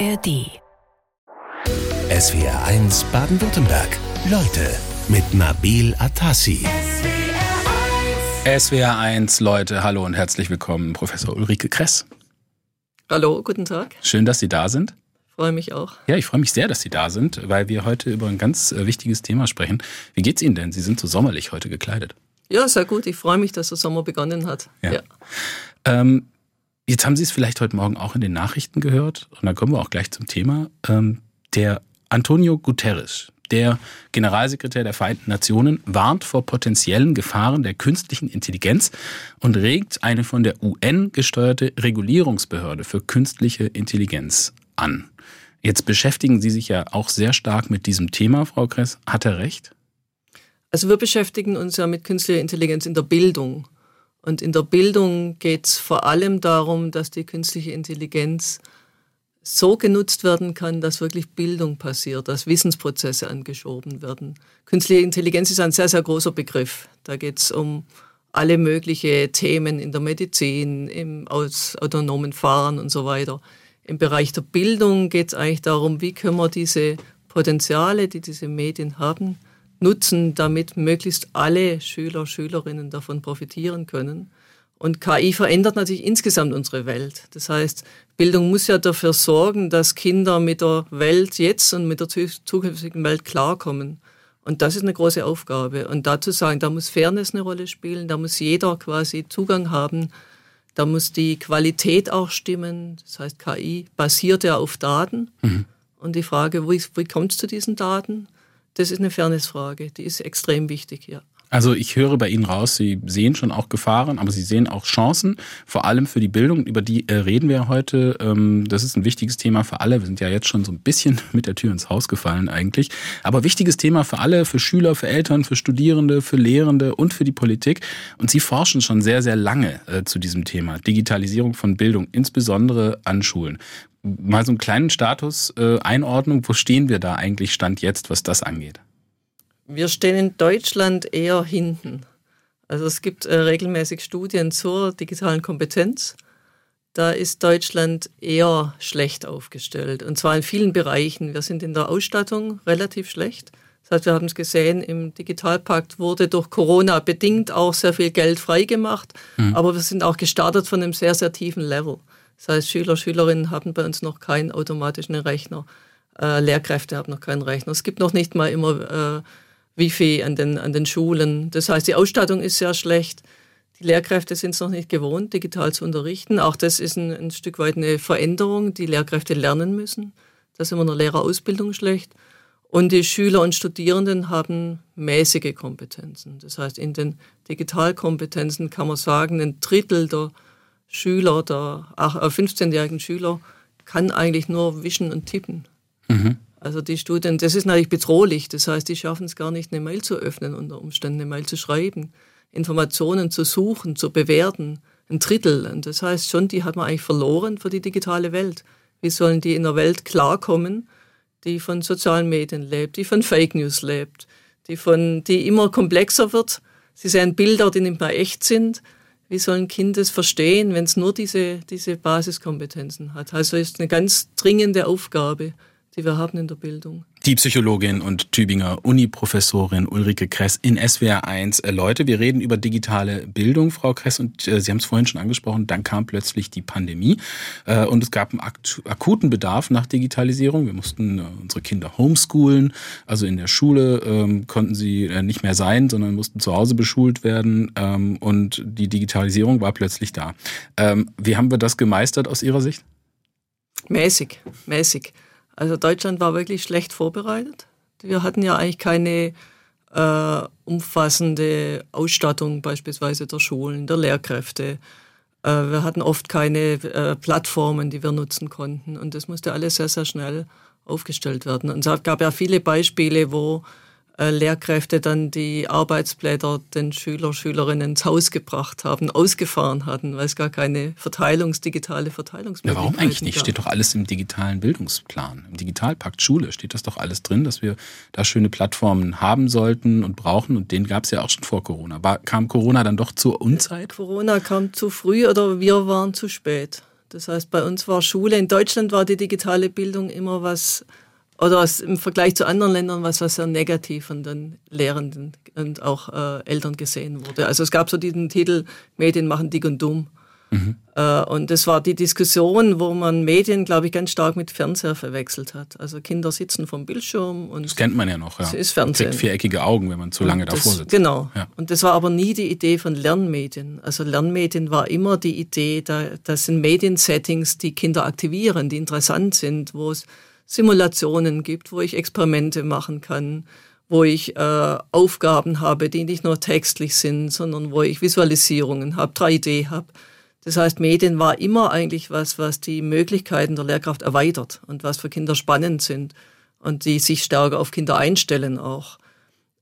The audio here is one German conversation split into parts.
ARD. SWR 1 Baden-Württemberg. Leute mit Nabil Atassi. SWR 1 Leute, hallo und herzlich willkommen, Professor Ulrike Kress. Hallo, guten Tag. Schön, dass Sie da sind. Freue mich auch. Ja, ich freue mich sehr, dass Sie da sind, weil wir heute über ein ganz äh, wichtiges Thema sprechen. Wie geht's Ihnen denn? Sie sind so sommerlich heute gekleidet. Ja, sehr gut. Ich freue mich, dass der Sommer begonnen hat. Ja. ja. Ähm, jetzt haben Sie es vielleicht heute Morgen auch in den Nachrichten gehört und dann kommen wir auch gleich zum Thema. Ähm, der Antonio Guterres, der Generalsekretär der Vereinten Nationen, warnt vor potenziellen Gefahren der künstlichen Intelligenz und regt eine von der UN gesteuerte Regulierungsbehörde für künstliche Intelligenz an. Jetzt beschäftigen Sie sich ja auch sehr stark mit diesem Thema, Frau Kress. Hat er recht? Also wir beschäftigen uns ja mit künstlicher Intelligenz in der Bildung. Und in der Bildung geht es vor allem darum, dass die künstliche Intelligenz so genutzt werden kann, dass wirklich Bildung passiert, dass Wissensprozesse angeschoben werden. Künstliche Intelligenz ist ein sehr, sehr großer Begriff. Da geht es um alle möglichen Themen in der Medizin, im autonomen Fahren und so weiter. Im Bereich der Bildung geht es eigentlich darum, wie können wir diese Potenziale, die diese Medien haben, nutzen, damit möglichst alle Schüler, Schülerinnen davon profitieren können. Und KI verändert natürlich insgesamt unsere Welt. Das heißt, Bildung muss ja dafür sorgen, dass Kinder mit der Welt jetzt und mit der zukünftigen Welt klarkommen. Und das ist eine große Aufgabe. Und dazu sagen, da muss Fairness eine Rolle spielen, da muss jeder quasi Zugang haben da muss die Qualität auch stimmen. Das heißt, KI basiert ja auf Daten. Mhm. Und die Frage, wie, wie kommt es zu diesen Daten? Das ist eine Fairnessfrage. Die ist extrem wichtig, ja. Also ich höre bei Ihnen raus, Sie sehen schon auch Gefahren, aber Sie sehen auch Chancen, vor allem für die Bildung. Über die äh, reden wir heute. Ähm, das ist ein wichtiges Thema für alle. Wir sind ja jetzt schon so ein bisschen mit der Tür ins Haus gefallen eigentlich. Aber wichtiges Thema für alle, für Schüler, für Eltern, für Studierende, für Lehrende und für die Politik. Und Sie forschen schon sehr, sehr lange äh, zu diesem Thema. Digitalisierung von Bildung, insbesondere an Schulen. Mal so einen kleinen Status, äh, Einordnung. Wo stehen wir da eigentlich Stand jetzt, was das angeht? Wir stehen in Deutschland eher hinten. Also es gibt äh, regelmäßig Studien zur digitalen Kompetenz. Da ist Deutschland eher schlecht aufgestellt. Und zwar in vielen Bereichen. Wir sind in der Ausstattung relativ schlecht. Das heißt, wir haben es gesehen, im Digitalpakt wurde durch Corona bedingt auch sehr viel Geld freigemacht. Mhm. Aber wir sind auch gestartet von einem sehr, sehr tiefen Level. Das heißt, Schüler, Schülerinnen haben bei uns noch keinen automatischen Rechner. Äh, Lehrkräfte haben noch keinen Rechner. Es gibt noch nicht mal immer äh, Wifi an den, an den Schulen. Das heißt, die Ausstattung ist sehr schlecht. Die Lehrkräfte sind es noch nicht gewohnt, digital zu unterrichten. Auch das ist ein, ein Stück weit eine Veränderung, die Lehrkräfte lernen müssen. Da sind wir in Lehrerausbildung schlecht. Und die Schüler und Studierenden haben mäßige Kompetenzen. Das heißt, in den Digitalkompetenzen kann man sagen, ein Drittel der Schüler, der 15-jährigen äh, Schüler, kann eigentlich nur wischen und tippen. Mhm. Also die Studien, das ist natürlich bedrohlich. Das heißt, die schaffen es gar nicht, eine Mail zu öffnen, unter Umständen eine Mail zu schreiben, Informationen zu suchen, zu bewerten. Ein Drittel. Und das heißt schon, die hat man eigentlich verloren für die digitale Welt. Wie sollen die in einer Welt klarkommen, die von sozialen Medien lebt, die von Fake News lebt, die, von, die immer komplexer wird? Sie sehen Bilder, die nicht mehr echt sind. Wie sollen Kinder es verstehen, wenn es nur diese, diese Basiskompetenzen hat? Also ist eine ganz dringende Aufgabe die wir haben in der Bildung. Die Psychologin und Tübinger Uni-Professorin Ulrike Kress in SWR 1. Äh, Leute, wir reden über digitale Bildung, Frau Kress, und äh, Sie haben es vorhin schon angesprochen, dann kam plötzlich die Pandemie äh, und es gab einen akuten Bedarf nach Digitalisierung. Wir mussten äh, unsere Kinder homeschoolen, also in der Schule ähm, konnten sie nicht mehr sein, sondern mussten zu Hause beschult werden ähm, und die Digitalisierung war plötzlich da. Ähm, wie haben wir das gemeistert aus Ihrer Sicht? Mäßig, mäßig. Also Deutschland war wirklich schlecht vorbereitet. Wir hatten ja eigentlich keine äh, umfassende Ausstattung beispielsweise der Schulen, der Lehrkräfte. Äh, wir hatten oft keine äh, Plattformen, die wir nutzen konnten. Und das musste alles sehr, sehr schnell aufgestellt werden. Und es gab ja viele Beispiele, wo Lehrkräfte dann die Arbeitsblätter den Schüler, Schülerinnen ins Haus gebracht haben, ausgefahren hatten, weil es gar keine Verteilungs-, digitale Verteilungsmöglichkeiten ja, Warum eigentlich nicht? Gab. Steht doch alles im digitalen Bildungsplan. Im Digitalpakt Schule steht das doch alles drin, dass wir da schöne Plattformen haben sollten und brauchen. Und den gab es ja auch schon vor Corona. War, kam Corona dann doch zur Unzeit? Corona kam zu früh oder wir waren zu spät. Das heißt, bei uns war Schule, in Deutschland war die digitale Bildung immer was, oder im Vergleich zu anderen Ländern was, was sehr negativ von den Lehrenden und auch äh, Eltern gesehen wurde. Also es gab so diesen Titel, Medien machen dick und dumm. Mhm. Und das war die Diskussion, wo man Medien, glaube ich, ganz stark mit Fernseher verwechselt hat. Also Kinder sitzen vom Bildschirm und. Das kennt man ja noch, ja. Das ist Fernsehen. Kriegt viereckige Augen, wenn man zu lange das, davor sitzt. Genau. Ja. Und das war aber nie die Idee von Lernmedien. Also Lernmedien war immer die Idee, da, das sind Mediensettings, die Kinder aktivieren, die interessant sind, wo es Simulationen gibt, wo ich Experimente machen kann, wo ich äh, Aufgaben habe, die nicht nur textlich sind, sondern wo ich Visualisierungen habe, 3D habe. Das heißt, Medien war immer eigentlich was, was die Möglichkeiten der Lehrkraft erweitert und was für Kinder spannend sind und die sich stärker auf Kinder einstellen auch.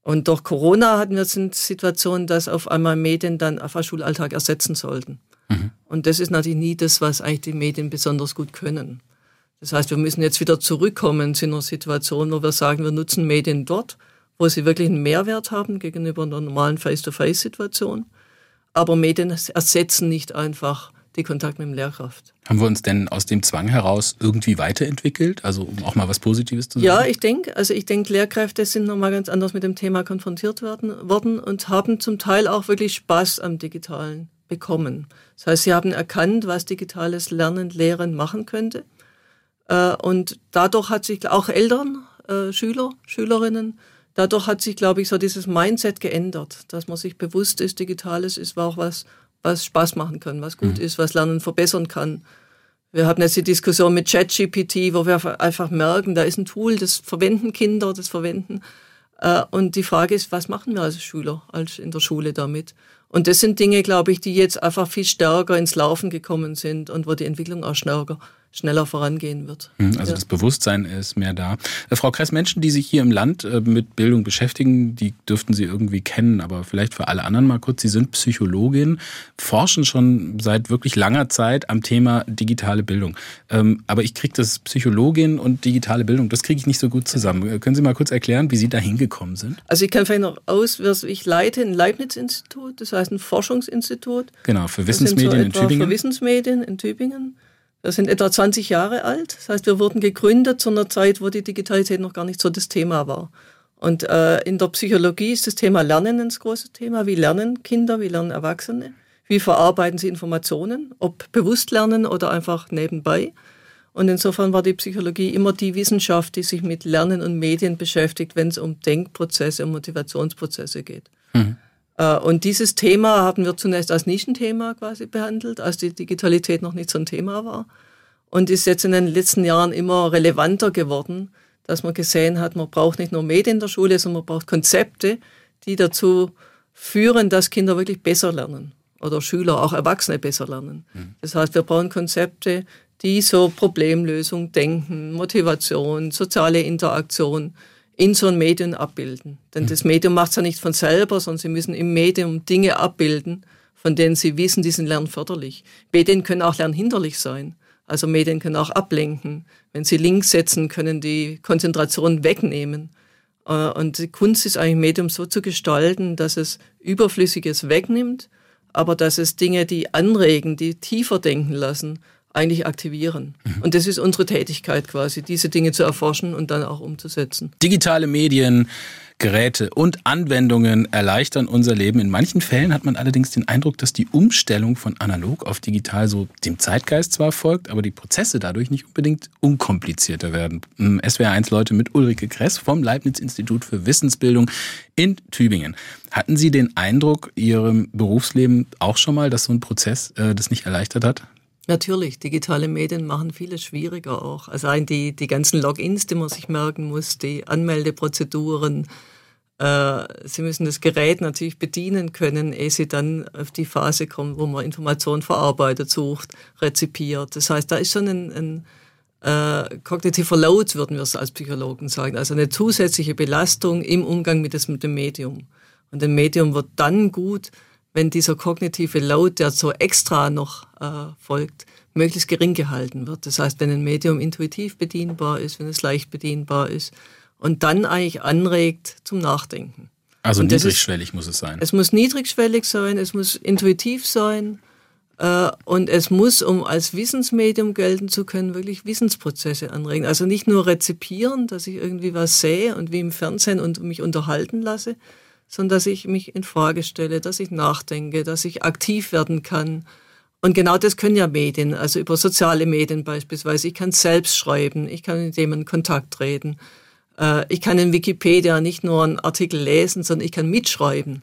Und durch Corona hatten wir eine Situation, dass auf einmal Medien dann auf den Schulalltag ersetzen sollten. Mhm. Und das ist natürlich nie das, was eigentlich die Medien besonders gut können. Das heißt, wir müssen jetzt wieder zurückkommen zu einer Situation, wo wir sagen, wir nutzen Medien dort, wo sie wirklich einen Mehrwert haben gegenüber einer normalen Face-to-Face-Situation. Aber Medien ersetzen nicht einfach die Kontakt mit dem Lehrkraft. Haben wir uns denn aus dem Zwang heraus irgendwie weiterentwickelt? Also um auch mal was Positives zu sagen? Ja, ich denke, also ich denke, Lehrkräfte sind nochmal ganz anders mit dem Thema konfrontiert werden, worden und haben zum Teil auch wirklich Spaß am Digitalen bekommen. Das heißt, sie haben erkannt, was digitales Lernen, Lehren machen könnte. Äh, und dadurch hat sich auch Eltern, äh, Schüler, Schülerinnen dadurch hat sich, glaube ich, so dieses Mindset geändert, dass man sich bewusst ist, Digitales ist auch was, was Spaß machen kann, was gut mhm. ist, was Lernen verbessern kann. Wir haben jetzt die Diskussion mit ChatGPT, wo wir einfach merken, da ist ein Tool, das verwenden Kinder, das verwenden. Äh, und die Frage ist, was machen wir als Schüler, als in der Schule damit? Und das sind Dinge, glaube ich, die jetzt einfach viel stärker ins Laufen gekommen sind und wo die Entwicklung auch stärker schneller vorangehen wird. Hm, also ja. das Bewusstsein ist mehr da. Äh, Frau Kress, Menschen, die sich hier im Land äh, mit Bildung beschäftigen, die dürften Sie irgendwie kennen, aber vielleicht für alle anderen mal kurz. Sie sind Psychologin, forschen schon seit wirklich langer Zeit am Thema digitale Bildung. Ähm, aber ich kriege das Psychologin und digitale Bildung, das kriege ich nicht so gut zusammen. Äh, können Sie mal kurz erklären, wie Sie da hingekommen sind? Also ich kann vielleicht noch aus, ich leite ein Leibniz-Institut, das heißt ein Forschungsinstitut. Genau, für Wissensmedien so in Tübingen. Für Wissensmedien in Tübingen. Wir sind etwa 20 Jahre alt. Das heißt, wir wurden gegründet zu einer Zeit, wo die Digitalität noch gar nicht so das Thema war. Und äh, in der Psychologie ist das Thema Lernen ein großes Thema. Wie lernen Kinder, wie lernen Erwachsene? Wie verarbeiten sie Informationen? Ob bewusst lernen oder einfach nebenbei? Und insofern war die Psychologie immer die Wissenschaft, die sich mit Lernen und Medien beschäftigt, wenn es um Denkprozesse und Motivationsprozesse geht. Mhm. Äh, und dieses Thema haben wir zunächst als Nischenthema quasi behandelt, als die Digitalität noch nicht so ein Thema war. Und ist jetzt in den letzten Jahren immer relevanter geworden, dass man gesehen hat, man braucht nicht nur Medien in der Schule, sondern man braucht Konzepte, die dazu führen, dass Kinder wirklich besser lernen oder Schüler, auch Erwachsene besser lernen. Mhm. Das heißt, wir brauchen Konzepte, die so Problemlösung, Denken, Motivation, soziale Interaktion in so ein Medium abbilden. Denn das Medium macht es ja nicht von selber, sondern sie müssen im Medium Dinge abbilden, von denen sie wissen, die sind lernförderlich. Medien können auch lernhinderlich sein. Also Medien können auch ablenken. Wenn sie Links setzen, können die Konzentration wegnehmen. Äh, und die Kunst ist eigentlich, Medium so zu gestalten, dass es Überflüssiges wegnimmt, aber dass es Dinge, die anregen, die tiefer denken lassen, eigentlich aktivieren. Mhm. Und das ist unsere Tätigkeit quasi, diese Dinge zu erforschen und dann auch umzusetzen. Digitale Medien, Geräte und Anwendungen erleichtern unser Leben. In manchen Fällen hat man allerdings den Eindruck, dass die Umstellung von analog auf digital so dem Zeitgeist zwar folgt, aber die Prozesse dadurch nicht unbedingt unkomplizierter werden. Hm, SWR1 Leute mit Ulrike Kress vom Leibniz-Institut für Wissensbildung in Tübingen. Hatten Sie den Eindruck, Ihrem Berufsleben auch schon mal, dass so ein Prozess äh, das nicht erleichtert hat? Natürlich, digitale Medien machen vieles schwieriger auch. Also die, die ganzen Logins, die man sich merken muss, die Anmeldeprozeduren. Äh, sie müssen das Gerät natürlich bedienen können, ehe Sie dann auf die Phase kommen, wo man Informationen verarbeitet, sucht, rezipiert. Das heißt, da ist schon ein, ein äh, kognitiver Load, würden wir es als Psychologen sagen. Also eine zusätzliche Belastung im Umgang mit, das, mit dem Medium. Und ein Medium wird dann gut, wenn dieser kognitive Load, der so extra noch äh, folgt, möglichst gering gehalten wird. Das heißt, wenn ein Medium intuitiv bedienbar ist, wenn es leicht bedienbar ist und dann eigentlich anregt zum Nachdenken. Also niedrigschwellig ist, muss es sein. Es muss niedrigschwellig sein, es muss intuitiv sein. Äh, und es muss, um als Wissensmedium gelten zu können, wirklich Wissensprozesse anregen. Also nicht nur rezipieren, dass ich irgendwie was sehe und wie im Fernsehen und mich unterhalten lasse, sondern dass ich mich in Frage stelle, dass ich nachdenke, dass ich aktiv werden kann. Und genau das können ja Medien, also über soziale Medien beispielsweise. Ich kann selbst schreiben, ich kann mit jemandem in Kontakt treten. Äh, ich kann in Wikipedia nicht nur einen Artikel lesen, sondern ich kann mitschreiben.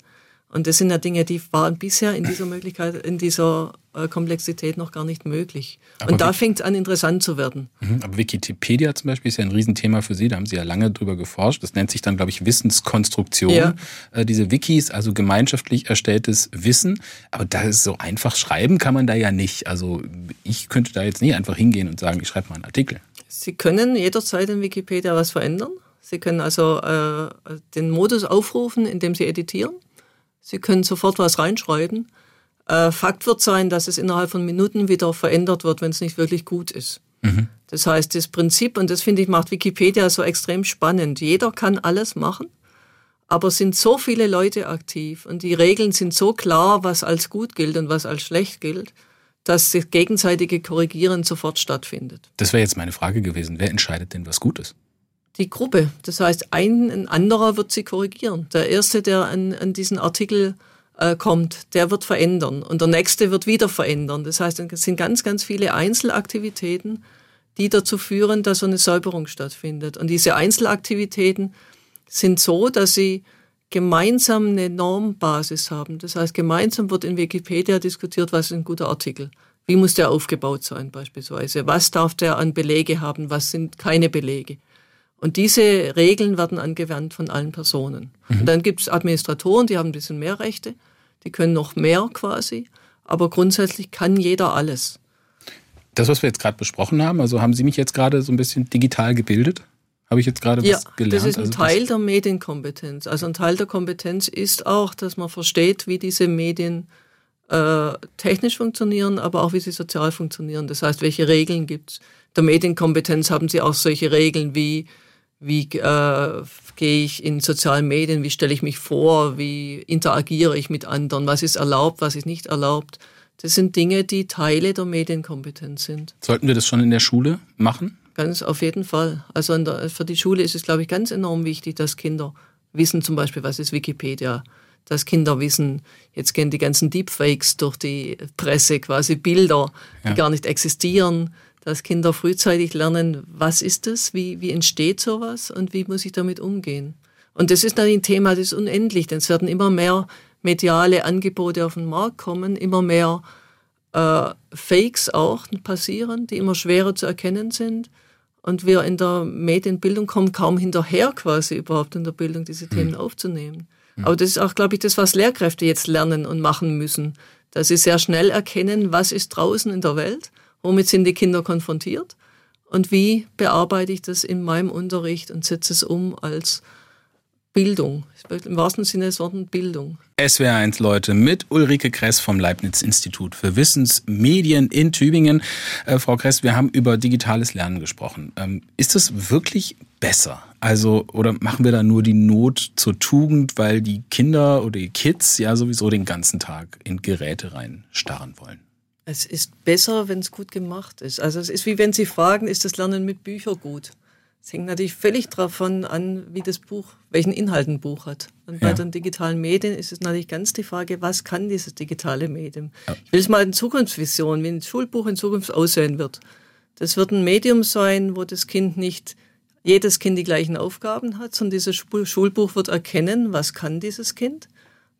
Und das sind ja Dinge, die waren bisher in dieser Möglichkeit, in dieser äh, Komplexität noch gar nicht möglich. Aber und da fängt es an, interessant zu werden. Mhm, aber Wikipedia zum Beispiel ist ja ein Riesenthema für Sie, da haben Sie ja lange drüber geforscht. Das nennt sich dann, glaube ich, Wissenskonstruktion. Ja. Äh, diese Wikis, also gemeinschaftlich erstelltes Wissen. Aber da ist so einfach schreiben kann man da ja nicht. Also ich könnte da jetzt nie einfach hingehen und sagen, ich schreibe mal einen Artikel. Sie können jederzeit in Wikipedia was verändern. Sie können also äh, den Modus aufrufen, indem Sie editieren. Sie können sofort was reinschreiben. Äh, Fakt wird sein, dass es innerhalb von Minuten wieder verändert wird, wenn es nicht wirklich gut ist. Mhm. Das heißt, das Prinzip, und das finde ich, macht Wikipedia so extrem spannend. Jeder kann alles machen, aber es sind so viele Leute aktiv und die Regeln sind so klar, was als gut gilt und was als schlecht gilt, dass das gegenseitige Korrigieren sofort stattfindet. Das wäre jetzt meine Frage gewesen. Wer entscheidet denn, was gut ist? Die Gruppe. Das heißt, ein, ein anderer wird sie korrigieren. Der Erste, der an, an diesen Artikel äh, kommt, der wird verändern und der Nächste wird wieder verändern. Das heißt, es sind ganz, ganz viele Einzelaktivitäten, die dazu führen, dass so eine Säuberung stattfindet. Und diese Einzelaktivitäten sind so, dass sie gemeinsam eine Normbasis haben. Das heißt, gemeinsam wird in Wikipedia diskutiert, was ist ein guter Artikel. Wie muss der aufgebaut sein beispielsweise? Was darf der an Belege haben? Was sind keine Belege? Und diese Regeln werden angewandt von allen Personen. Mhm. Und dann gibt es Administratoren, die haben ein bisschen mehr Rechte, die können noch mehr quasi, aber grundsätzlich kann jeder alles. Das, was wir jetzt gerade besprochen haben, also haben Sie mich jetzt gerade so ein bisschen digital gebildet? Habe ich jetzt gerade ja, was gelernt? Das ist ein also Teil der Medienkompetenz. Also ein Teil der Kompetenz ist auch, dass man versteht, wie diese Medien äh, technisch funktionieren, aber auch wie sie sozial funktionieren. Das heißt, welche Regeln gibt es? Der Medienkompetenz haben sie auch solche Regeln wie wie äh, gehe ich in sozialen Medien, wie stelle ich mich vor, wie interagiere ich mit anderen, was ist erlaubt, was ist nicht erlaubt. Das sind Dinge, die Teile der Medienkompetenz sind. Sollten wir das schon in der Schule machen? Ganz auf jeden Fall. Also der, für die Schule ist es, glaube ich, ganz enorm wichtig, dass Kinder wissen zum Beispiel, was ist Wikipedia, dass Kinder wissen, jetzt gehen die ganzen Deepfakes durch die Presse, quasi Bilder, die ja. gar nicht existieren dass Kinder frühzeitig lernen, was ist das, wie, wie entsteht sowas und wie muss ich damit umgehen. Und das ist natürlich ein Thema, das ist unendlich, denn es werden immer mehr mediale Angebote auf den Markt kommen, immer mehr äh, Fakes auch passieren, die immer schwerer zu erkennen sind. Und wir in der Medienbildung kommen kaum hinterher, quasi überhaupt in der Bildung diese mhm. Themen aufzunehmen. Mhm. Aber das ist auch, glaube ich, das, was Lehrkräfte jetzt lernen und machen müssen, dass sie sehr schnell erkennen, was ist draußen in der Welt Womit sind die Kinder konfrontiert? Und wie bearbeite ich das in meinem Unterricht und setze es um als Bildung, im wahrsten Sinne des Wortes Bildung. SWR1 Leute mit Ulrike Kress vom Leibniz Institut für Wissensmedien in Tübingen. Äh, Frau Kress, wir haben über digitales Lernen gesprochen. Ähm, ist das wirklich besser? Also, oder machen wir da nur die Not zur Tugend, weil die Kinder oder die Kids ja sowieso den ganzen Tag in Geräte rein starren wollen? Es ist besser, wenn es gut gemacht ist. Also es ist wie wenn Sie fragen, ist das Lernen mit Büchern gut? Es hängt natürlich völlig davon an, wie das Buch, welchen Inhalt ein Buch hat. Und bei den digitalen Medien ist es natürlich ganz die Frage, was kann dieses digitale Medium? Ja. Ich will es mal in Zukunftsvision, wie ein Schulbuch in Zukunft aussehen wird. Das wird ein Medium sein, wo das Kind nicht jedes Kind die gleichen Aufgaben hat, sondern dieses Schulbuch wird erkennen, was kann dieses Kind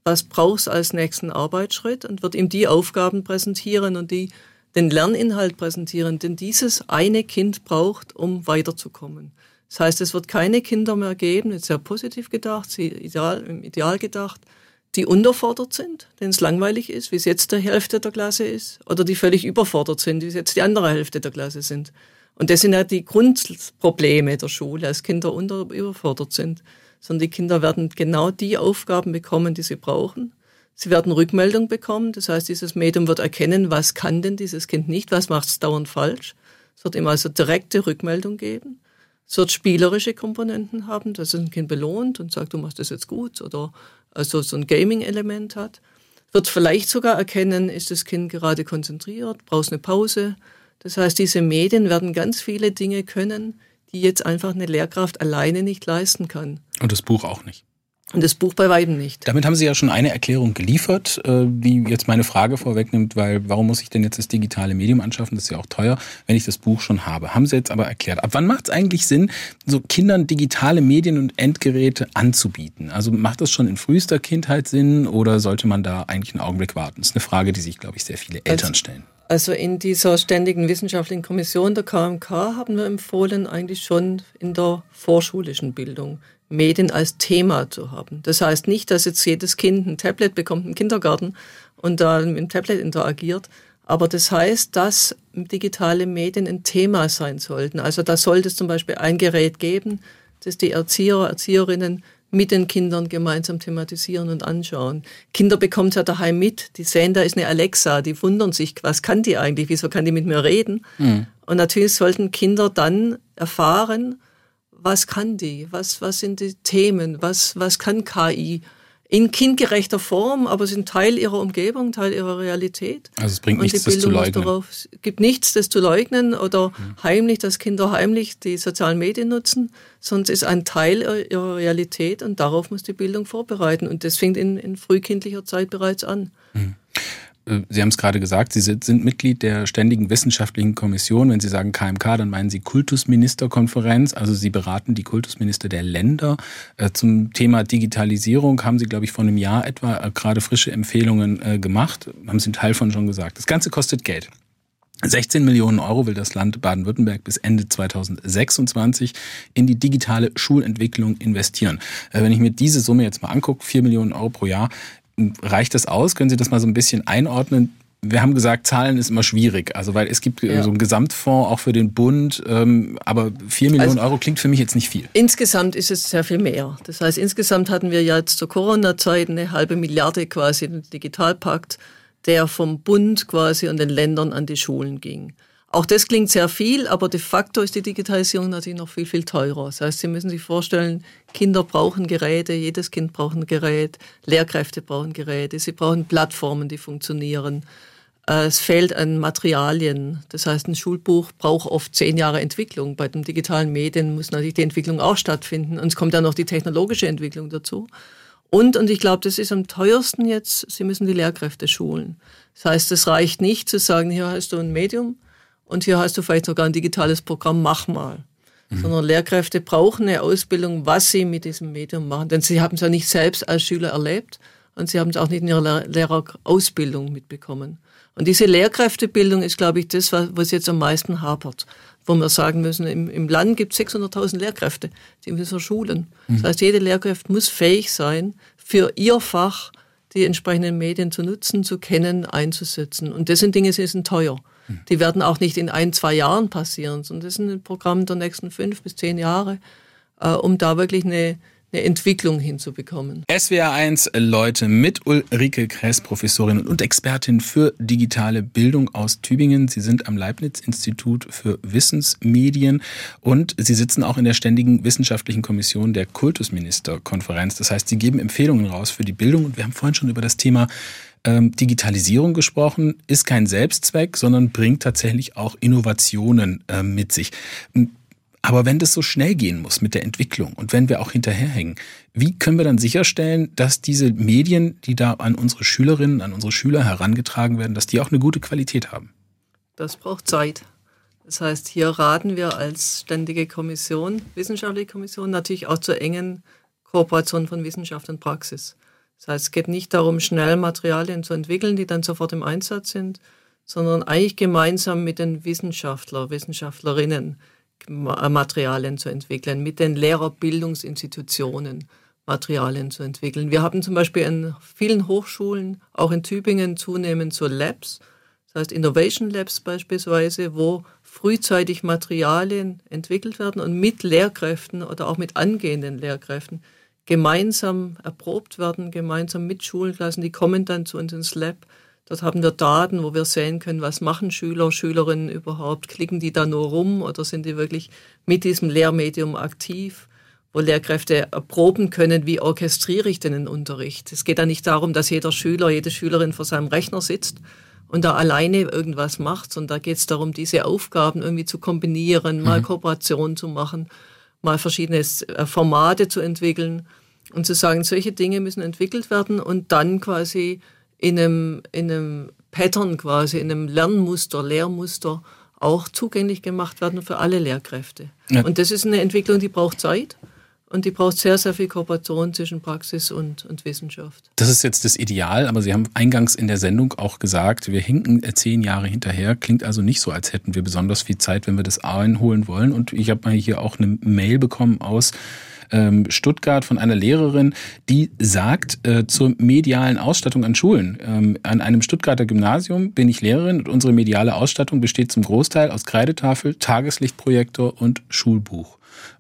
was brauchst du als nächsten Arbeitsschritt und wird ihm die Aufgaben präsentieren und die, den Lerninhalt präsentieren, den dieses eine Kind braucht, um weiterzukommen. Das heißt, es wird keine Kinder mehr geben, jetzt sehr positiv gedacht, ideal, im Ideal gedacht, die unterfordert sind, denen es langweilig ist, wie es jetzt der Hälfte der Klasse ist, oder die völlig überfordert sind, wie es jetzt die andere Hälfte der Klasse sind. Und das sind ja die Grundprobleme der Schule, als Kinder unter überfordert sind sondern die Kinder werden genau die Aufgaben bekommen, die sie brauchen. Sie werden Rückmeldung bekommen, das heißt, dieses Medium wird erkennen, was kann denn dieses Kind nicht, was macht es dauernd falsch. Es wird ihm also direkte Rückmeldung geben. Es wird spielerische Komponenten haben, dass ein Kind belohnt und sagt, du machst das jetzt gut oder also so ein Gaming-Element hat. wird vielleicht sogar erkennen, ist das Kind gerade konzentriert, braucht eine Pause. Das heißt, diese Medien werden ganz viele Dinge können, die jetzt einfach eine Lehrkraft alleine nicht leisten kann. Und das Buch auch nicht. Und das Buch bei weitem nicht. Damit haben Sie ja schon eine Erklärung geliefert, äh, die jetzt meine Frage vorwegnimmt, weil warum muss ich denn jetzt das digitale Medium anschaffen? Das ist ja auch teuer, wenn ich das Buch schon habe. Haben Sie jetzt aber erklärt. Ab wann macht es eigentlich Sinn, so Kindern digitale Medien und Endgeräte anzubieten? Also macht das schon in frühester Kindheit Sinn oder sollte man da eigentlich einen Augenblick warten? Das ist eine Frage, die sich, glaube ich, sehr viele Eltern stellen. Also in dieser ständigen wissenschaftlichen Kommission der KMK haben wir empfohlen, eigentlich schon in der vorschulischen Bildung Medien als Thema zu haben. Das heißt nicht, dass jetzt jedes Kind ein Tablet bekommt im Kindergarten und da mit dem Tablet interagiert, aber das heißt, dass digitale Medien ein Thema sein sollten. Also da sollte es zum Beispiel ein Gerät geben, das die Erzieher, Erzieherinnen mit den Kindern gemeinsam thematisieren und anschauen. Kinder bekommen es ja daheim mit. Die sehen, da ist eine Alexa, die wundern sich, was kann die eigentlich, wieso kann die mit mir reden? Mhm. Und natürlich sollten Kinder dann erfahren, was kann die, was, was sind die Themen, was, was kann KI in kindgerechter Form, aber sind Teil ihrer Umgebung, Teil ihrer Realität. Also es bringt nichts, das zu leugnen. Darauf, gibt nichts, das zu leugnen oder mhm. heimlich, dass Kinder heimlich die sozialen Medien nutzen, sondern es ist ein Teil ihrer Realität und darauf muss die Bildung vorbereiten. Und das fängt in, in frühkindlicher Zeit bereits an. Mhm. Äh, Sie haben es gerade gesagt, Sie sind, Mitglied der Ständigen Wissenschaftlichen Kommission. Wenn Sie sagen KMK, dann meinen Sie Kultusministerkonferenz. Also Sie beraten die Kultusminister der Länder. Äh, zum Thema Digitalisierung haben Sie, glaube ich, vor einem Jahr etwa äh, gerade frische Empfehlungen gemacht. Haben Sie einen Teil von schon gesagt. Das Ganze kostet Geld. 16 Millionen Euro will das Land Baden-Württemberg bis Ende 2026 in die digitale Schulentwicklung investieren. Wenn ich mir diese Summe jetzt mal angucke, 4 Millionen Euro pro Jahr, reicht das aus? Können Sie das mal so ein bisschen einordnen? Wir haben gesagt, Zahlen ist immer schwierig, also weil es gibt ja. so einen Gesamtfonds auch für den Bund, ähm, aber 4 Millionen also, Euro klingt für mich jetzt nicht viel. Insgesamt ist es sehr viel mehr. Das heißt, insgesamt hatten wir jetzt zur Corona-Zeit eine halbe Milliarde quasi im Digitalpakt, der vom Bund quasi und den Ländern an die Schulen ging. Auch das klingt sehr viel, aber de facto ist die Digitalisierung natürlich noch viel, viel teurer. Das heißt, Sie müssen sich vorstellen, Kinder brauchen Geräte, jedes Kind braucht ein Gerät, Lehrkräfte brauchen Geräte, sie brauchen Plattformen, die funktionieren. Äh, es fehlt an Materialien. Das heißt, ein Schulbuch braucht oft zehn Jahre Entwicklung. Bei den digitalen Medien muss natürlich die Entwicklung auch stattfinden. Und es kommt dann noch die technologische Entwicklung dazu. Und, und ich glaube, das ist am teuersten jetzt, Sie müssen die Lehrkräfte schulen. Das heißt, es reicht nicht zu sagen, hier hast du ein Medium, und hier hast du vielleicht sogar ein digitales Programm, mach mal. Mhm. Sondern Lehrkräfte brauchen eine Ausbildung, was sie mit diesem Medium machen. Denn sie haben es ja nicht selbst als Schüler erlebt und sie haben es auch nicht in ihrer Lehrerausbildung mitbekommen. Und diese Lehrkräftebildung ist, glaube ich, das, was jetzt am meisten hapert. Wo wir sagen müssen, im, im Land gibt es 600.000 Lehrkräfte, die müssen wir schulen. Mhm. Das heißt, jede Lehrkraft muss fähig sein, für ihr Fach die entsprechenden Medien zu nutzen, zu kennen, einzusetzen. Und das sind Dinge, die sind teuer. Die werden auch nicht in ein, zwei Jahren passieren, sondern das ist ein Programm der nächsten fünf bis zehn Jahre, äh, um da wirklich eine, eine Entwicklung hinzubekommen. SWR 1 Leute mit Ulrike Kress, Professorin und Expertin für digitale Bildung aus Tübingen. Sie sind am Leibniz-Institut für Wissensmedien und Sie sitzen auch in der ständigen wissenschaftlichen Kommission der Kultusministerkonferenz. Das heißt, Sie geben Empfehlungen raus für die Bildung und wir haben vorhin schon über das Thema ähm, Digitalisierung gesprochen, ist kein Selbstzweck, sondern bringt tatsächlich auch Innovationen äh, mit sich. Aber wenn das so schnell gehen muss mit der Entwicklung und wenn wir auch hinterherhängen, wie können wir dann sicherstellen, dass diese Medien, die da an unsere Schülerinnen, an unsere Schüler herangetragen werden, dass die auch eine gute Qualität haben? Das braucht Zeit. Das heißt, hier raten wir als ständige Kommission, wissenschaftliche Kommission, natürlich auch zur engen Kooperation von Wissenschaft und Praxis. Das heißt, es geht nicht darum, schnell Materialien zu entwickeln, die dann sofort im Einsatz sind, sondern eigentlich gemeinsam mit den Wissenschaftlern, Wissenschaftlerinnen äh, Materialien zu entwickeln, mit den Lehrerbildungsinstitutionen Materialien zu entwickeln. Wir haben zum Beispiel in vielen Hochschulen, auch in Tübingen, zunehmend so Labs, das heißt Innovation Labs beispielsweise, wo frühzeitig Materialien entwickelt werden und mit Lehrkräften oder auch mit angehenden Lehrkräften gemeinsam erprobt werden, gemeinsam mit Schulklassen. Die kommen dann zu uns ins Lab. Dort haben wir Daten, wo wir sehen können, was machen Schüler, Schülerinnen überhaupt. Klicken die da nur rum oder sind die wirklich mit diesem Lehrmedium aktiv? wo Lehrkräfte erproben können, wie orchestriere ich denn den Unterricht. Es geht da nicht darum, dass jeder Schüler, jede Schülerin vor seinem Rechner sitzt und da alleine irgendwas macht, sondern da geht es darum, diese Aufgaben irgendwie zu kombinieren, mal mhm. Kooperationen zu machen, mal verschiedene äh, Formate zu entwickeln und zu sagen, solche Dinge müssen entwickelt werden und dann quasi in einem, in einem Pattern quasi, in einem Lernmuster, Lehrmuster auch zugänglich gemacht werden für alle Lehrkräfte. Ja. Und das ist eine Entwicklung, die braucht Zeit. Und die braucht sehr, sehr viel Kooperation zwischen Praxis und, und Wissenschaft. Das ist jetzt das Ideal, aber Sie haben eingangs in der Sendung auch gesagt, wir hinken zehn Jahre hinterher. Klingt also nicht so, als hätten wir besonders viel Zeit, wenn wir das einholen wollen. Und ich habe mal hier auch eine Mail bekommen aus ähm, Stuttgart von einer Lehrerin, die sagt äh, zur medialen Ausstattung an Schulen. Ähm, an einem Stuttgarter Gymnasium bin ich Lehrerin und unsere mediale Ausstattung besteht zum Großteil aus Kreidetafel, Tageslichtprojektor und Schulbuch.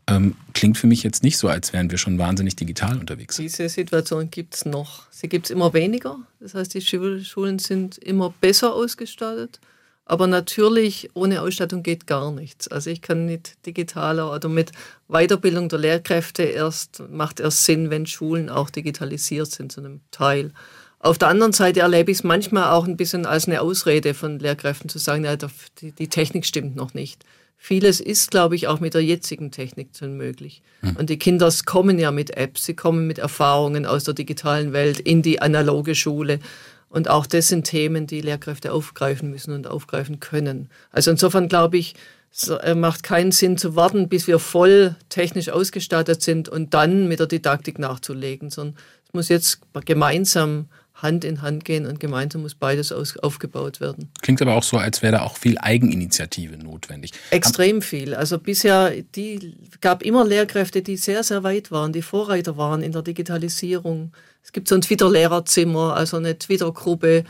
Ähm, klingt für mich jetzt nicht so, als wären wir schon wahnsinnig digital unterwegs. Diese Situation gibt es noch. Sie gibt es immer weniger. Das heißt, die Schulen sind immer besser ausgestattet. Aber natürlich, ohne Ausstattung geht gar nichts. Also ich kann nicht digitaler oder mit Weiterbildung der Lehrkräfte erst, macht erst Sinn, wenn Schulen auch digitalisiert sind zu einem Teil. Auf der anderen Seite erlebe ich es manchmal auch ein bisschen als eine Ausrede von Lehrkräften zu sagen, ja, die, die Technik stimmt noch nicht. Vieles ist, glaube ich, auch mit der jetzigen Technik schon möglich. Hm. Und die Kinder kommen ja mit Apps, sie kommen mit Erfahrungen aus der digitalen Welt in die analoge Schule. Und auch das sind Themen, die Lehrkräfte aufgreifen müssen und aufgreifen können. Also insofern glaube ich, es äh, macht keinen Sinn zu warten, bis wir voll technisch ausgestattet sind und dann mit der Didaktik nachzulegen, sondern es muss jetzt gemeinsam Hand in Hand gehen und gemeinsam muss beides aus, aufgebaut werden. Klingt aber auch so, als wäre da auch viel Eigeninitiative notwendig. Extrem viel. Also bisher die gab immer Lehrkräfte, die sehr, sehr weit waren, die Vorreiter waren in der Digitalisierung. Es gibt so ein Twitter-Lehrerzimmer, also eine Twitter-Gruppe,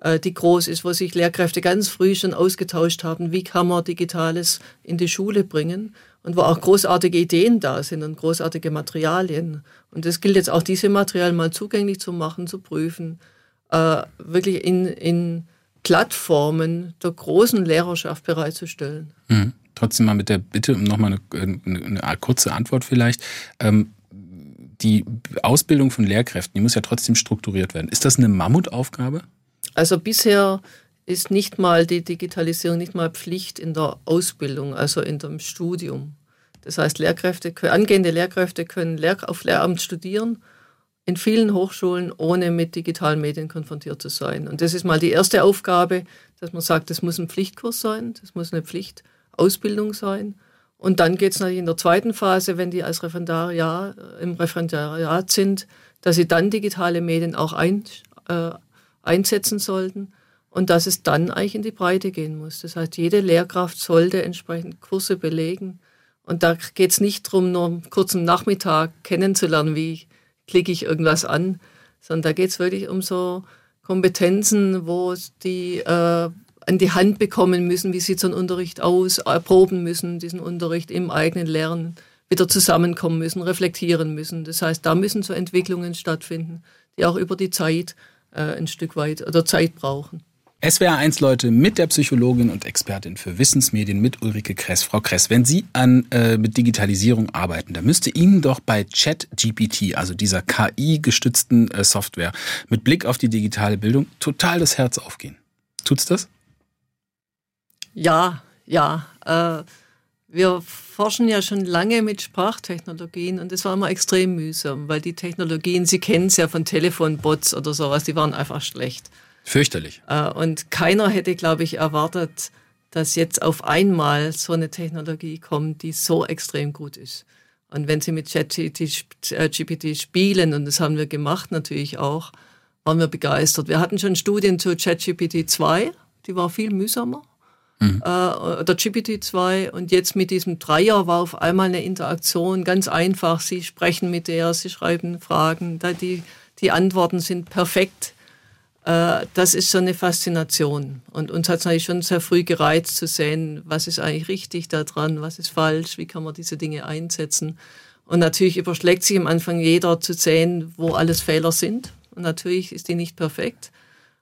äh, die groß ist, wo sich Lehrkräfte ganz früh schon ausgetauscht haben, wie kann man Digitales in die Schule bringen und wo auch großartige Ideen da sind und großartige Materialien. Und es gilt jetzt auch, diese Materialien mal zugänglich zu machen, zu prüfen, äh, wirklich in, in Plattformen der großen Lehrerschaft bereitzustellen. Mhm. Trotzdem mal mit der Bitte um nochmal eine, eine, eine kurze Antwort vielleicht. Ähm, die Ausbildung von Lehrkräften, die muss ja trotzdem strukturiert werden. Ist das eine Mammutaufgabe? Also bisher ist nicht mal die Digitalisierung nicht mal Pflicht in der Ausbildung, also in dem Studium. Das heißt, Lehrkräfte, angehende Lehrkräfte können auf Lehramt studieren, in vielen Hochschulen, ohne mit digitalen Medien konfrontiert zu sein. Und das ist mal die erste Aufgabe, dass man sagt, das muss ein Pflichtkurs sein, das muss eine Pflichtausbildung sein. Und dann geht es natürlich in der zweiten Phase, wenn die als Referendariat, im Referendariat sind, dass sie dann digitale Medien auch ein, äh, einsetzen sollten und dass es dann eigentlich in die Breite gehen muss. Das heißt, jede Lehrkraft sollte entsprechend Kurse belegen. Und da geht es nicht darum, nur einen kurzen Nachmittag kennenzulernen, wie klicke ich irgendwas an, sondern da geht es wirklich um so Kompetenzen, wo die äh, an die Hand bekommen müssen, wie sieht so ein Unterricht aus, erproben müssen, diesen Unterricht im eigenen Lernen, wieder zusammenkommen müssen, reflektieren müssen. Das heißt, da müssen so Entwicklungen stattfinden, die auch über die Zeit äh, ein Stück weit oder Zeit brauchen. SWR1 Leute mit der Psychologin und Expertin für Wissensmedien mit Ulrike Kress. Frau Kress, wenn Sie an äh, mit Digitalisierung arbeiten, dann müsste Ihnen doch bei ChatGPT, also dieser KI-gestützten äh, Software, mit Blick auf die digitale Bildung total das Herz aufgehen. Tut's das? Ja, ja. Äh, wir forschen ja schon lange mit Sprachtechnologien und das war immer extrem mühsam, weil die Technologien, Sie kennen es ja von Telefonbots oder sowas, die waren einfach schlecht. Fürchterlich. Äh, und keiner hätte, glaube ich, erwartet, dass jetzt auf einmal so eine Technologie kommt, die so extrem gut ist. Und wenn Sie mit ChatGPT äh, spielen, und das haben wir gemacht natürlich auch, waren wir begeistert. Wir hatten schon Studien zu ChatGPT 2, die war viel mühsamer mhm. äh, der GPT-2 und jetzt mit diesem Dreier war auf einmal eine Interaktion ganz einfach. Sie sprechen mit der, sie schreiben Fragen, die, die Antworten sind perfekt. Äh, das ist so eine Faszination und uns hat es natürlich schon sehr früh gereizt zu sehen, was ist eigentlich richtig daran, was ist falsch, wie kann man diese Dinge einsetzen. Und natürlich überschlägt sich am Anfang jeder zu sehen, wo alles Fehler sind. Und natürlich ist die nicht perfekt.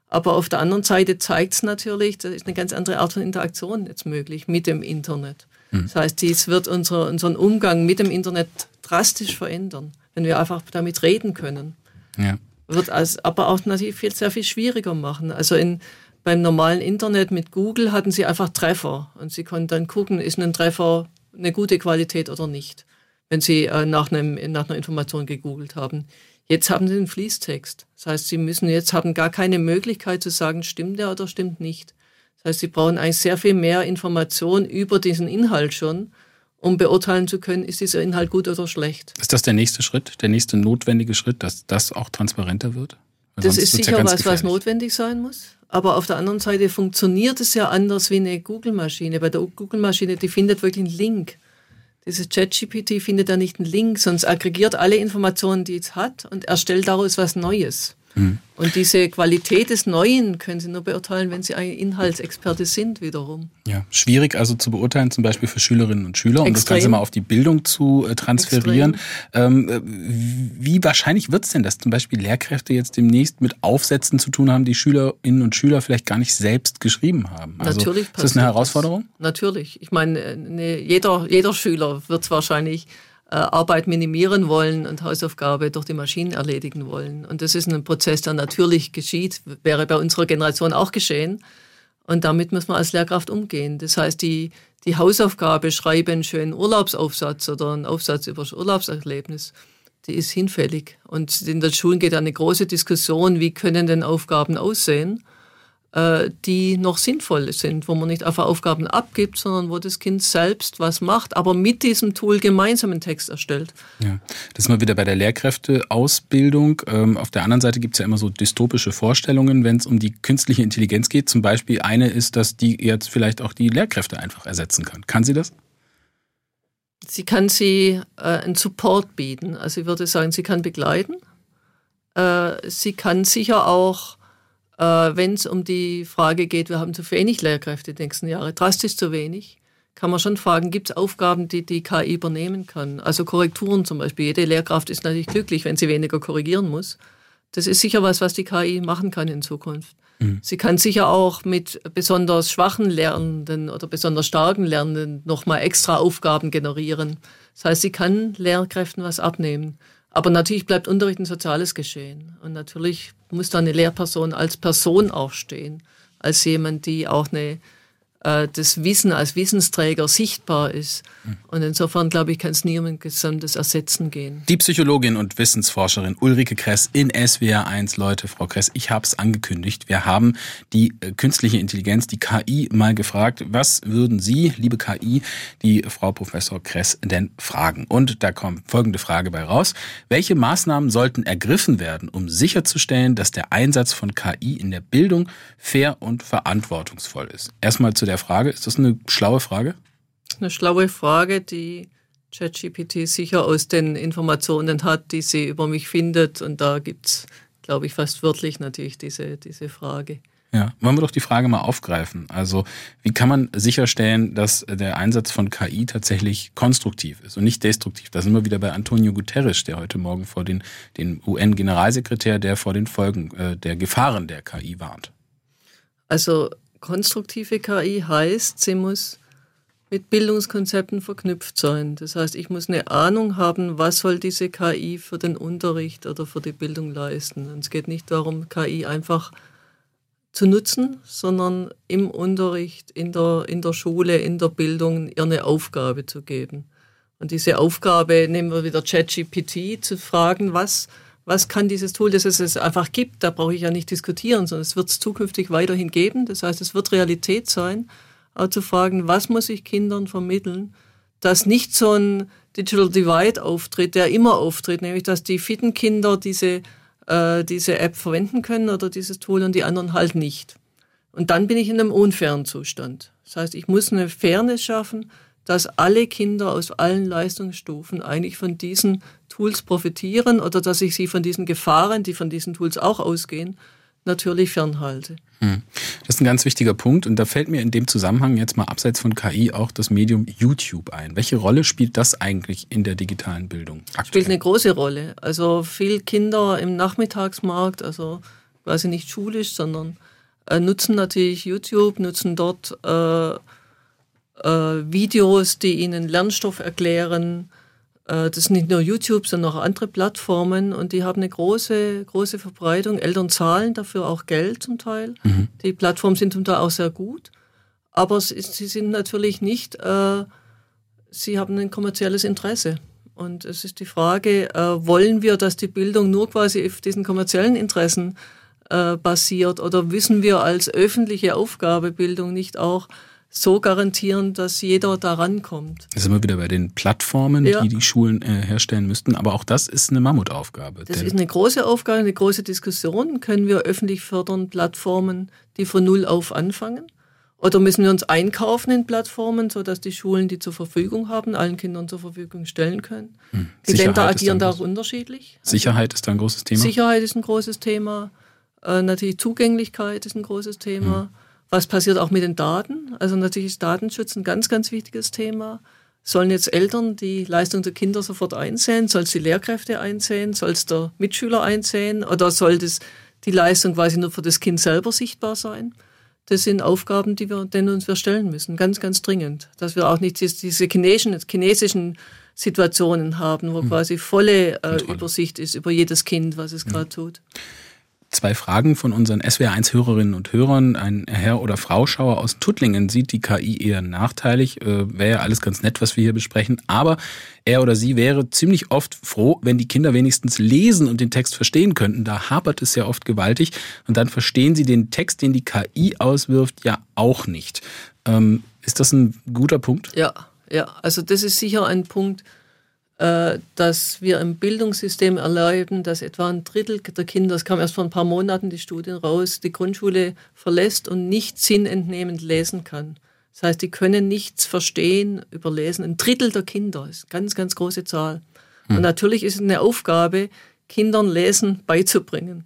Aber auf der anderen Seite zeigt es natürlich, da ist eine ganz andere Art von Interaktion jetzt möglich mit dem Internet. Mhm. Das heißt, dies wird unser, unseren Umgang mit dem Internet drastisch verändern, wenn wir einfach damit reden können. Ja. Wird also, aber auch natürlich viel, sehr viel schwieriger machen. Also in, beim normalen Internet mit Google hatten sie einfach Treffer und sie konnten dann gucken, ist ein Treffer eine gute Qualität oder nicht, wenn sie äh, nach, einem, nach einer Information gegoogelt haben. Jetzt haben sie einen Fließtext. Das heißt, sie müssen jetzt haben gar keine Möglichkeit zu sagen, stimmt der oder stimmt nicht. Das heißt, sie brauchen eigentlich sehr viel mehr Information über diesen Inhalt schon, um beurteilen zu können, ist dieser Inhalt gut oder schlecht. Ist das der nächste Schritt, der nächste notwendige Schritt, dass das auch transparenter wird? Weil das ist sicher ja was, was notwendig sein muss. Aber auf der anderen Seite funktioniert es ja anders wie eine Google-Maschine. Bei der Google-Maschine, die findet wirklich einen Link. Dieses ChatGPT findet da nicht einen Link, sonst aggregiert alle Informationen, die es hat und erstellt daraus was Neues. Mhm. Und diese Qualität des Neuen können Sie nur beurteilen, wenn Sie ein Inhaltsexperte sind, wiederum. Ja, schwierig also zu beurteilen, zum Beispiel für Schülerinnen und Schüler, um Extrem. das Ganze mal auf die Bildung zu äh, transferieren. Ähm, äh, wie wahrscheinlich wird es denn, dass zum Beispiel Lehrkräfte jetzt demnächst mit Aufsätzen zu tun haben, die Schülerinnen und Schüler vielleicht gar nicht selbst geschrieben haben? Also, Natürlich ist das eine Herausforderung? Das. Natürlich. Ich meine, ne, jeder, jeder Schüler wird es wahrscheinlich äh, Arbeit minimieren wollen und Hausaufgabe durch die Maschinen erledigen wollen. Und das ist ein Prozess, der natürlich geschieht, wäre bei unserer Generation auch geschehen. Und damit muss man als Lehrkraft umgehen. Das heißt, die, die Hausaufgabe, schreibe einen schönen Urlaubsaufsatz oder einen Aufsatz über das Urlaubserlebnis, die ist hinfällig. Und in den Schulen geht eine große Diskussion, wie können denn Aufgaben aussehen? Äh, die noch sinnvoll sind, wo man nicht einfach Aufgaben abgibt, sondern wo das Kind selbst was macht, aber mit diesem Tool gemeinsam einen Text erstellt. Ja, das ist mal wieder bei der Lehrkräfteausbildung. Ähm, auf der anderen Seite gibt es ja immer so dystopische Vorstellungen, wenn es um die künstliche Intelligenz geht. Zum Beispiel eine ist, dass die jetzt vielleicht auch die Lehrkräfte einfach ersetzen kann. Kann sie das? Sie kann sie äh, einen Support bieten. Also ich würde sagen, sie kann begleiten. Äh, sie kann sicher auch äh, wenn es um die Frage geht, wir haben zu wenig Lehrkräfte die nächsten Jahre, drastisch zu wenig, kann man schon fragen, gibt es Aufgaben, die die KI übernehmen kann? Also Korrekturen zum Beispiel. Jede Lehrkraft ist natürlich glücklich, wenn sie weniger korrigieren muss. Das ist sicher was, was die KI machen kann in Zukunft. Mhm. Sie kann sicher auch mit besonders schwachen Lernenden oder besonders starken Lernenden nochmal extra Aufgaben generieren. Das heißt, sie kann Lehrkräften was abnehmen. Aber natürlich bleibt Unterricht ein soziales Geschehen. Und natürlich muss da eine Lehrperson als Person auch stehen, als jemand, die auch eine äh, das Wissen als Wissensträger sichtbar ist. Und insofern, glaube ich, kann es nie um ein gesamtes Ersetzen gehen. Die Psychologin und Wissensforscherin Ulrike Kress in SWR 1. Leute, Frau Kress, ich habe es angekündigt. Wir haben die äh, künstliche Intelligenz, die KI, mal gefragt, was würden Sie, liebe KI, die Frau Professor Kress denn fragen? Und da kommt folgende Frage bei raus. Welche Maßnahmen sollten ergriffen werden, um sicherzustellen, dass der Einsatz von KI in der Bildung fair und verantwortungsvoll ist? Erstmal zu der der Frage. Ist das eine schlaue Frage? Eine schlaue Frage, die ChatGPT sicher aus den Informationen hat, die sie über mich findet. Und da gibt es, glaube ich, fast wörtlich natürlich diese, diese Frage. Ja, wollen wir doch die Frage mal aufgreifen. Also, wie kann man sicherstellen, dass der Einsatz von KI tatsächlich konstruktiv ist und nicht destruktiv? Da sind wir wieder bei Antonio Guterres, der heute Morgen vor den, den UN-Generalsekretär, der vor den Folgen äh, der Gefahren der KI warnt. Also, konstruktive KI heißt, sie muss mit Bildungskonzepten verknüpft sein. Das heißt, ich muss eine Ahnung haben, was soll diese KI für den Unterricht oder für die Bildung leisten. Und es geht nicht darum, KI einfach zu nutzen, sondern im Unterricht, in der, in der Schule, in der Bildung ihr eine Aufgabe zu geben. Und diese Aufgabe, nehmen wir wieder ChatGPT, zu fragen, was was kann dieses Tool, das es einfach gibt, da brauche ich ja nicht diskutieren, sondern es wird es zukünftig weiterhin geben. Das heißt, es wird Realität sein, auch zu fragen, was muss ich Kindern vermitteln, dass nicht so ein Digital Divide auftritt, der immer auftritt, nämlich dass die fitten Kinder diese, äh, diese App verwenden können oder dieses Tool und die anderen halt nicht. Und dann bin ich in einem unfairen Zustand. Das heißt, ich muss eine Fairness schaffen, dass alle Kinder aus allen Leistungsstufen eigentlich von diesen Tools profitieren oder dass ich sie von diesen Gefahren, die von diesen Tools auch ausgehen, natürlich fernhalte. Hm. Das ist ein ganz wichtiger Punkt und da fällt mir in dem Zusammenhang jetzt mal abseits von KI auch das Medium YouTube ein. Welche Rolle spielt das eigentlich in der digitalen Bildung? Aktuell? Spielt eine große Rolle. Also viele Kinder im Nachmittagsmarkt, also quasi nicht schulisch, sondern äh, nutzen natürlich YouTube, nutzen dort äh, äh, Videos, die ihnen Lernstoff erklären. Äh, das sind nicht nur YouTube, sondern auch andere Plattformen und die haben eine große, große Verbreitung. Eltern zahlen dafür auch Geld zum Teil. Mhm. Die Plattformen sind zum Teil auch sehr gut. Aber sie, sie sind natürlich nicht, äh, sie haben ein kommerzielles Interesse. Und es ist die Frage, äh, wollen wir, dass die Bildung nur quasi auf diesen kommerziellen Interessen äh, basiert oder wissen wir als öffentliche Aufgabe Bildung nicht auch so garantieren, dass jeder da rankommt. Da sind wir wieder bei den Plattformen, ja. die die Schulen äh, herstellen müssten. Aber auch das ist eine Mammutaufgabe. Das ist eine große Aufgabe, eine große Diskussion. Können wir öffentlich fördern Plattformen, die von Null auf anfangen? Oder müssen wir uns einkaufen in Plattformen, sodass die Schulen die zur Verfügung haben, allen Kindern zur Verfügung stellen können? Hm. Die Länder agieren da auch unterschiedlich. Sicherheit ist da ein großes Thema? Sicherheit ist ein großes Thema. Äh, natürlich Zugänglichkeit ist ein großes Thema. Hm. Was passiert auch mit den Daten? Also natürlich ist Datenschutz ein ganz, ganz wichtiges Thema. Sollen jetzt Eltern die Leistung der Kinder sofort einsehen? Soll es die Lehrkräfte einsehen? Soll es der Mitschüler einsehen? Oder soll das die Leistung quasi nur für das Kind selber sichtbar sein? Das sind Aufgaben, die wir, denen uns wir stellen müssen, ganz, ganz dringend. Dass wir auch nicht diese chinesischen, chinesischen Situationen haben, wo hm. quasi volle äh, Übersicht ist über jedes Kind, was es hm. gerade tut zwei Fragen von unseren SWR1-Hörerinnen und Hörern. Ein Herr oder Frau Schauer aus Tuttlingen sieht die KI eher nachteilig. Äh, wäre ja alles ganz nett, was wir hier besprechen. Aber er oder sie wäre ziemlich oft froh, wenn die Kinder wenigstens lesen und den Text verstehen könnten. Da hapert es ja oft gewaltig. Und dann verstehen sie den Text, den die KI auswirft, ja auch nicht. Ähm, ist das ein guter Punkt? Ja, ja. Also das ist sicher ein Punkt, dass wir im Bildungssystem erleben, dass etwa ein Drittel der Kinder, das kam erst vor ein paar Monaten die Studien raus, die Grundschule verlässt und nicht sinnentnehmend lesen kann. Das heißt, die können nichts verstehen über Lesen. Ein Drittel der Kinder ist eine ganz, ganz große Zahl. Hm. Und natürlich ist es eine Aufgabe, Kindern Lesen beizubringen.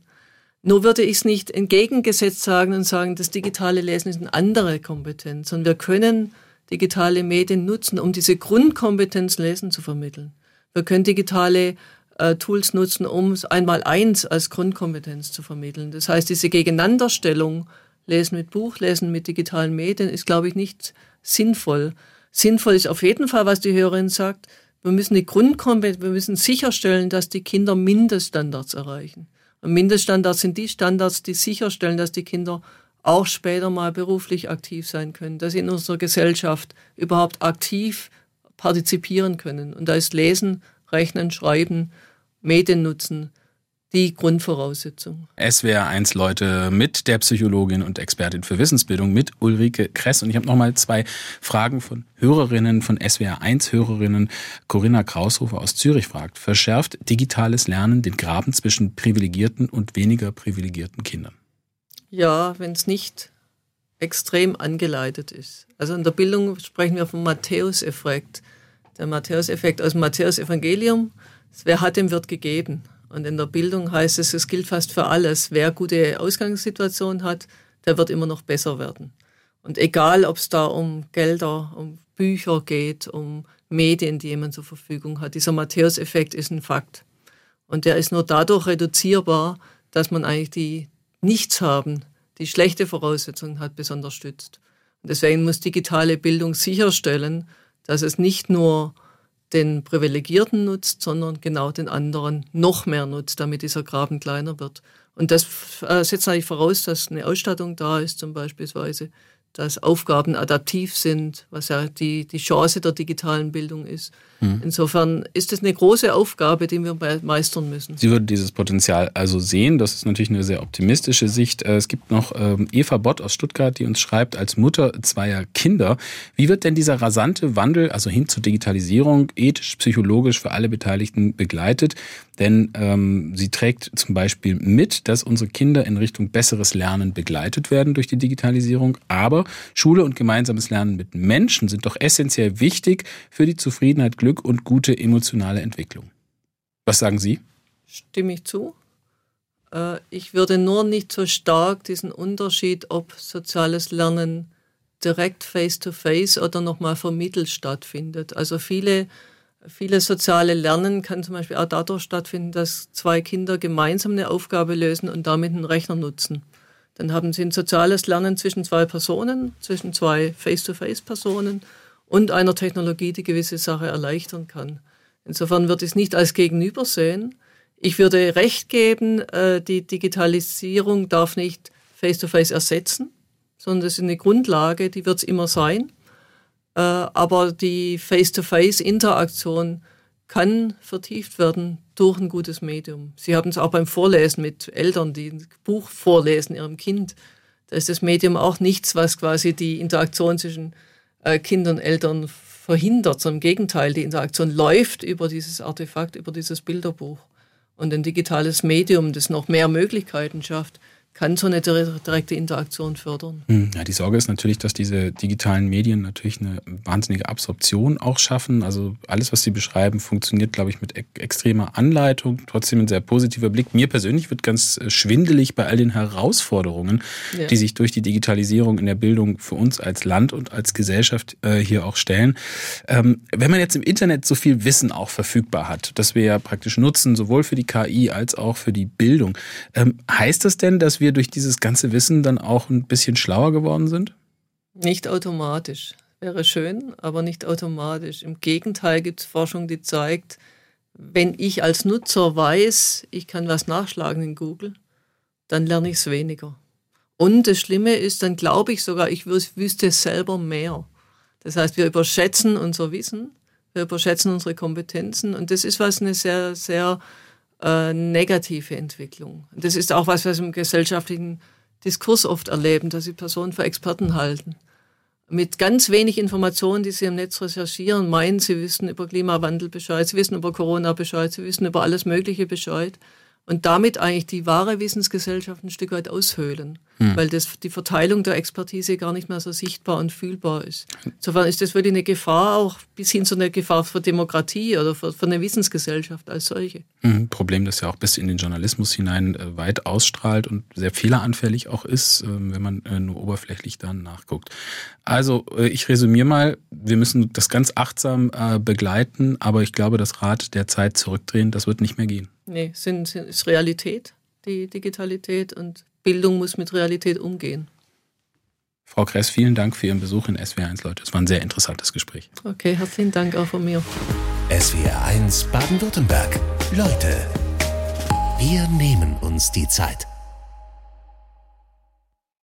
Nur würde ich es nicht entgegengesetzt sagen und sagen, das digitale Lesen ist eine andere Kompetenz, sondern wir können digitale Medien nutzen, um diese Grundkompetenz Lesen zu vermitteln. Wir können digitale äh, Tools nutzen, um es einmal eins als Grundkompetenz zu vermitteln. Das heißt, diese Gegeneinanderstellung, Lesen mit Buch, Lesen mit digitalen Medien, ist, glaube ich, nicht sinnvoll. Sinnvoll ist auf jeden Fall, was die Hörerin sagt, wir müssen die Grundkompetenz, wir müssen sicherstellen, dass die Kinder Mindeststandards erreichen. Und Mindeststandards sind die Standards, die sicherstellen, dass die Kinder auch später mal beruflich aktiv sein können, dass sie in unserer Gesellschaft überhaupt aktiv partizipieren können. Und da ist Lesen, Rechnen, Schreiben, Medien nutzen die Grundvoraussetzung. SWR 1 Leute mit der Psychologin und Expertin für Wissensbildung mit Ulrike Kress. Und ich habe nochmal zwei Fragen von Hörerinnen, von SWR 1 Hörerinnen. Corinna Kraushofer aus Zürich fragt, verschärft digitales Lernen den Graben zwischen privilegierten und weniger privilegierten Kindern? Ja, wenn es nicht extrem angeleitet ist. Also in der Bildung sprechen wir vom Matthäus-Effekt. Der Matthäus-Effekt aus dem Matthäus-Evangelium, wer hat, dem wird gegeben. Und in der Bildung heißt es, es gilt fast für alles. Wer gute Ausgangssituationen hat, der wird immer noch besser werden. Und egal, ob es da um Gelder, um Bücher geht, um Medien, die jemand zur Verfügung hat, dieser Matthäus-Effekt ist ein Fakt. Und der ist nur dadurch reduzierbar, dass man eigentlich die Nichts haben, die schlechte Voraussetzungen hat, besonders stützt. Und deswegen muss digitale Bildung sicherstellen, dass es nicht nur den Privilegierten nutzt, sondern genau den anderen noch mehr nutzt, damit dieser Graben kleiner wird. Und das äh, setzt eigentlich voraus, dass eine Ausstattung da ist, zum Beispiel, dass Aufgaben adaptiv sind, was ja die, die Chance der digitalen Bildung ist. Mhm. Insofern ist es eine große Aufgabe, die wir meistern müssen. Sie würden dieses Potenzial also sehen. Das ist natürlich eine sehr optimistische Sicht. Äh, es gibt noch ähm, Eva Bott aus Stuttgart, die uns schreibt, als Mutter zweier Kinder. Wie wird denn dieser rasante Wandel, also hin zur Digitalisierung, ethisch, psychologisch für alle Beteiligten begleitet? Denn ähm, sie trägt zum Beispiel mit, dass unsere Kinder in Richtung besseres Lernen begleitet werden durch die Digitalisierung. Aber Schule und gemeinsames Lernen mit Menschen sind doch essentiell wichtig für die Zufriedenheit, Glück und gute emotionale Entwicklung. Was sagen Sie? Stimme ich zu. Äh, ich würde nur nicht so stark diesen Unterschied, ob soziales Lernen direkt face-to-face -face oder nochmal vermittelt stattfindet. Also viele, viele soziale Lernen kann zum Beispiel auch dadurch stattfinden, dass zwei Kinder gemeinsam eine Aufgabe lösen und damit einen Rechner nutzen. Dann haben sie ein soziales Lernen zwischen zwei Personen, zwischen zwei face-to-face-Personen und einer Technologie, die gewisse Sache erleichtern kann. Insofern würde ich es nicht als Gegenüber sehen. Ich würde recht geben, äh, die Digitalisierung darf nicht Face-to-Face -face ersetzen, sondern das ist eine Grundlage, die wird es immer sein. Äh, aber die Face-to-Face-Interaktion kann vertieft werden durch ein gutes Medium. Sie haben es auch beim Vorlesen mit Eltern, die ein Buch vorlesen ihrem Kind. Da ist das Medium auch nichts, was quasi die Interaktion zwischen äh, Kind und Eltern verhindert, sondern im Gegenteil, die Interaktion läuft über dieses Artefakt, über dieses Bilderbuch. Und ein digitales Medium, das noch mehr Möglichkeiten schafft, kann so eine direkte Interaktion fördern. Hm, ja, die Sorge ist natürlich, dass diese digitalen Medien natürlich eine wahnsinnige Absorption auch schaffen. Also alles, was Sie beschreiben, funktioniert, glaube ich, mit extremer Anleitung. Trotzdem ein sehr positiver Blick. Mir persönlich wird ganz äh, schwindelig bei all den Herausforderungen, ja. die sich durch die Digitalisierung in der Bildung für uns als Land und als Gesellschaft äh, hier auch stellen. Ähm, wenn man jetzt im Internet so viel Wissen auch verfügbar hat, das wir ja praktisch nutzen, sowohl für die KI als auch für die Bildung, ähm, heißt das denn, dass wir wir durch dieses ganze Wissen dann auch ein bisschen schlauer geworden sind? Nicht automatisch. Wäre schön, aber nicht automatisch. Im Gegenteil gibt es Forschung, die zeigt, wenn ich als Nutzer weiß, ich kann was nachschlagen in Google, dann lerne ich es weniger. Und das Schlimme ist, dann glaube ich sogar, ich wüsste selber mehr. Das heißt, wir überschätzen unser Wissen, wir überschätzen unsere Kompetenzen und das ist was eine sehr, sehr äh, negative Entwicklung. Das ist auch was, was wir im gesellschaftlichen Diskurs oft erleben, dass sie Personen für Experten halten. Mit ganz wenig Informationen, die sie im Netz recherchieren, meinen, sie wissen über Klimawandel Bescheid, sie wissen über Corona Bescheid, sie wissen über alles Mögliche Bescheid und damit eigentlich die wahre Wissensgesellschaft ein Stück weit aushöhlen, hm. weil das, die Verteilung der Expertise gar nicht mehr so sichtbar und fühlbar ist. Insofern ist das wirklich eine Gefahr, auch bis hin zu einer Gefahr für Demokratie oder für, für eine Wissensgesellschaft als solche. Hm. Problem, das ja auch bis in den Journalismus hinein äh, weit ausstrahlt und sehr fehleranfällig auch ist, äh, wenn man äh, nur oberflächlich dann nachguckt. Also äh, ich resümiere mal, wir müssen das ganz achtsam begleiten, aber ich glaube, das Rad der Zeit zurückdrehen, das wird nicht mehr gehen. Nee, sind, sind, ist Realität, die Digitalität und Bildung muss mit Realität umgehen. Frau Kress, vielen Dank für Ihren Besuch in SWR1, Leute. Es war ein sehr interessantes Gespräch. Okay, herzlichen Dank auch von mir. SWR1 Baden-Württemberg. Leute, wir nehmen uns die Zeit.